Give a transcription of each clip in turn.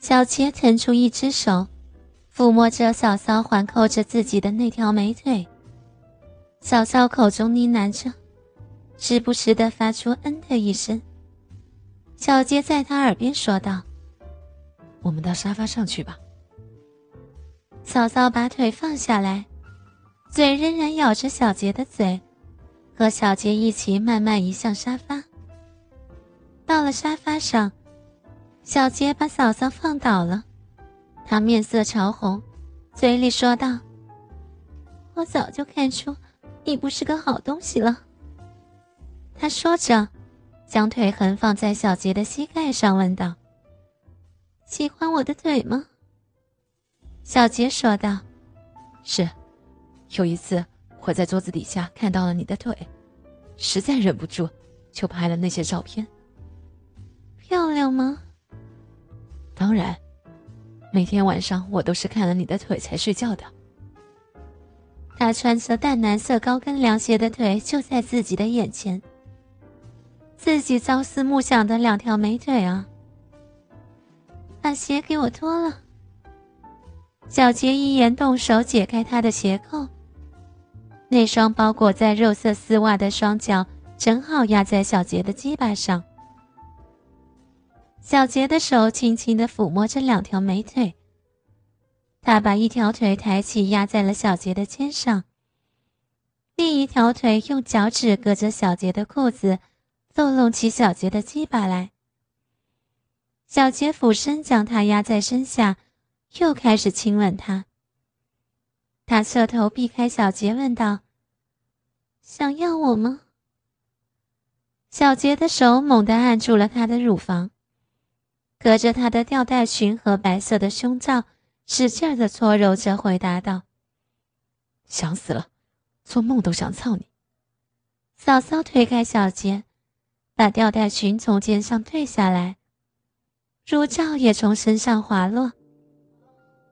小杰腾出一只手，抚摸着嫂嫂环扣着自己的那条美腿。嫂嫂口中呢喃着，时不时的发出“嗯”的一声。小杰在他耳边说道：“我们到沙发上去吧。”嫂嫂把腿放下来，嘴仍然咬着小杰的嘴，和小杰一起慢慢移向沙发。到了沙发上。小杰把嫂嫂放倒了，他面色潮红，嘴里说道：“我早就看出你不是个好东西了。”他说着，将腿横放在小杰的膝盖上，问道：“喜欢我的腿吗？”小杰说道：“是，有一次我在桌子底下看到了你的腿，实在忍不住，就拍了那些照片。漂亮吗？”当然，每天晚上我都是看了你的腿才睡觉的。他穿着淡蓝色高跟凉鞋的腿就在自己的眼前，自己朝思暮想的两条美腿啊！把鞋给我脱了。小杰一言动手解开他的鞋扣，那双包裹在肉色丝袜的双脚正好压在小杰的鸡巴上。小杰的手轻轻的抚摸着两条美腿，他把一条腿抬起压在了小杰的肩上，另一条腿用脚趾隔着小杰的裤子，逗弄起小杰的鸡巴来。小杰俯身将他压在身下，又开始亲吻他。他侧头避开小杰，问道：“想要我吗？”小杰的手猛地按住了他的乳房。隔着她的吊带裙和白色的胸罩，使劲的搓揉着，回答道：“想死了，做梦都想操你。”嫂嫂推开小杰，把吊带裙从肩上退下来，乳罩也从身上滑落，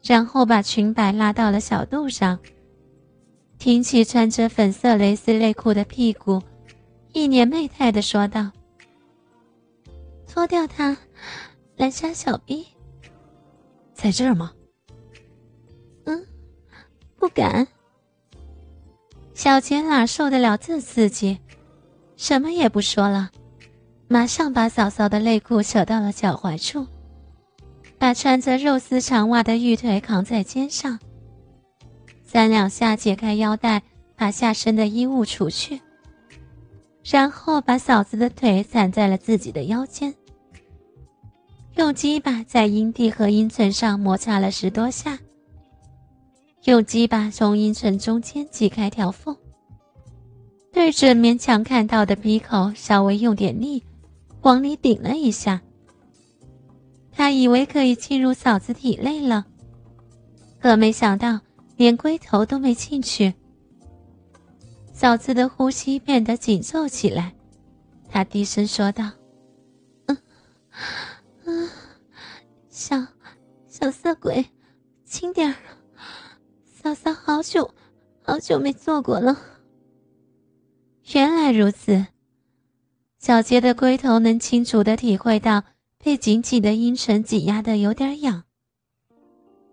然后把裙摆拉到了小肚上，挺起穿着粉色蕾丝内裤的屁股，一脸媚态的说道：“脱掉它。”蓝沙小臂，在这儿吗？嗯，不敢。小杰哪受得了这刺激，什么也不说了，马上把嫂嫂的内裤扯到了脚踝处，把穿着肉丝长袜的玉腿扛在肩上，三两下解开腰带，把下身的衣物除去，然后把嫂子的腿攒在了自己的腰间。用鸡巴在阴蒂和阴唇上摩擦了十多下，用鸡巴从阴唇中间挤开条缝，对准勉强看到的鼻口稍微用点力，往里顶了一下。他以为可以进入嫂子体内了，可没想到连龟头都没进去。嫂子的呼吸变得紧凑起来，他低声说道：“嗯。”小小色鬼，轻点儿！嫂嫂好久好久没做过了。原来如此，小杰的龟头能清楚的体会到被紧紧的阴唇挤压的有点痒。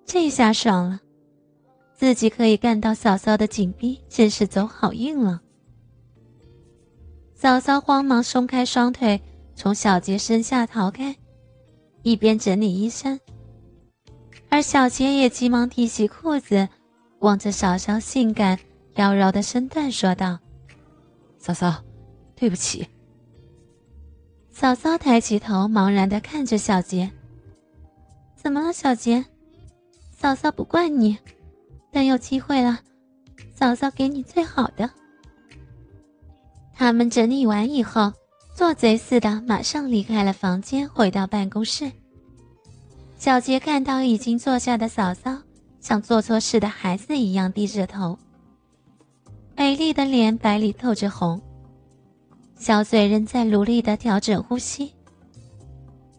这下爽了，自己可以干到嫂嫂的紧逼，真是走好运了。嫂嫂慌忙松开双腿，从小杰身下逃开。一边整理衣衫，而小杰也急忙提起裤子，望着嫂嫂性感妖娆的身段说道：“嫂嫂，对不起。”嫂嫂抬起头，茫然的看着小杰：“怎么了，小杰？嫂嫂不怪你，等有机会了，嫂嫂给你最好的。”他们整理完以后。做贼似的，马上离开了房间，回到办公室。小杰看到已经坐下的嫂嫂，像做错事的孩子一样低着头，美丽的脸白里透着红，小嘴仍在努力的调整呼吸。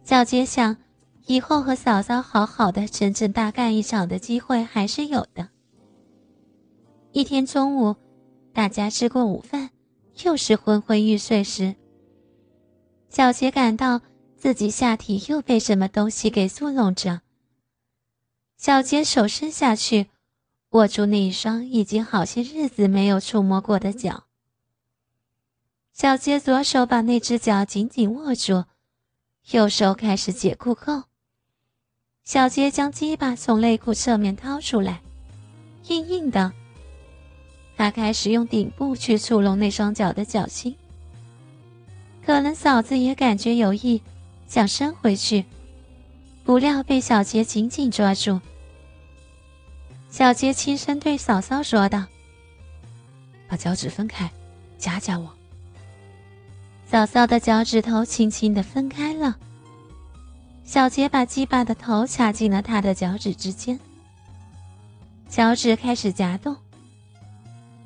小杰想，以后和嫂嫂好好的真正大干一场的机会还是有的。一天中午，大家吃过午饭，又是昏昏欲睡时。小杰感到自己下体又被什么东西给作弄着，小杰手伸下去，握住那一双已经好些日子没有触摸过的脚。小杰左手把那只脚紧紧握住，右手开始解裤扣。小杰将鸡巴从内裤侧面掏出来，硬硬的。他开始用顶部去触弄那双脚的脚心。可能嫂子也感觉有意，想伸回去，不料被小杰紧紧抓住。小杰轻声对嫂嫂说道：“把脚趾分开，夹夹我。”嫂嫂的脚趾头轻轻的分开了。小杰把鸡巴的头插进了他的脚趾之间，脚趾开始夹动，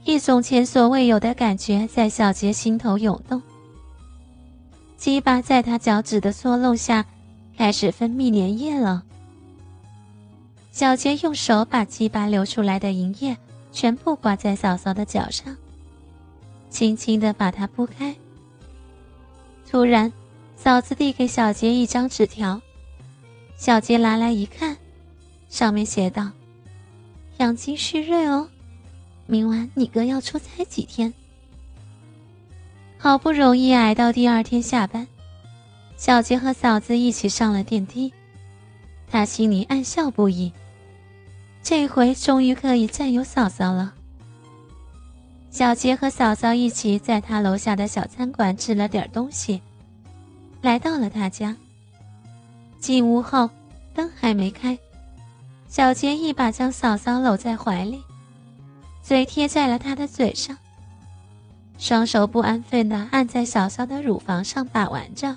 一种前所未有的感觉在小杰心头涌动。鸡巴在他脚趾的搓弄下，开始分泌粘液了。小杰用手把鸡巴流出来的银液全部挂在嫂嫂的脚上，轻轻的把它铺开。突然，嫂子递给小杰一张纸条。小杰拿来一看，上面写道：“养精蓄锐哦，明晚你哥要出差几天。”好不容易挨到第二天下班，小杰和嫂子一起上了电梯，他心里暗笑不已。这回终于可以占有嫂嫂了。小杰和嫂嫂一起在他楼下的小餐馆吃了点东西，来到了他家。进屋后，灯还没开，小杰一把将嫂嫂搂在怀里，嘴贴在了她的嘴上，双手不安分地按在嫂嫂的乳房上把玩着。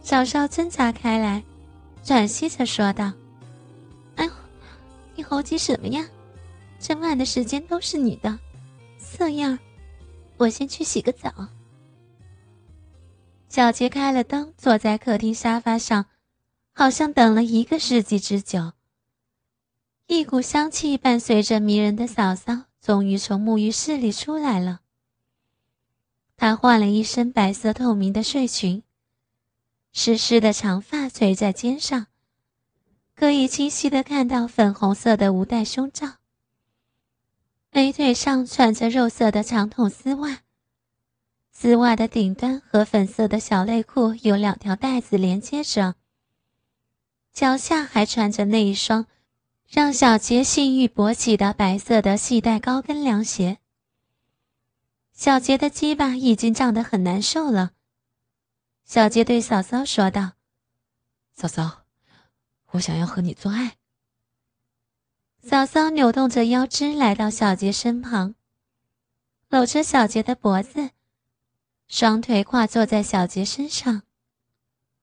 嫂嫂挣扎开来，喘息着说道：“哎呦，你猴急什么呀？整晚的时间都是你的，色样我先去洗个澡。”小杰开了灯，坐在客厅沙发上，好像等了一个世纪之久。一股香气伴随着迷人的嫂嫂，终于从沐浴室里出来了。她换了一身白色透明的睡裙，湿湿的长发垂在肩上，可以清晰的看到粉红色的无带胸罩。美腿上穿着肉色的长筒丝袜。丝袜的顶端和粉色的小内裤有两条带子连接着，脚下还穿着那一双让小杰性欲勃起的白色的细带高跟凉鞋。小杰的鸡巴已经胀得很难受了。小杰对嫂嫂说道：“嫂嫂，我想要和你做爱。”嫂嫂扭动着腰肢来到小杰身旁，搂着小杰的脖子。双腿跨坐在小杰身上，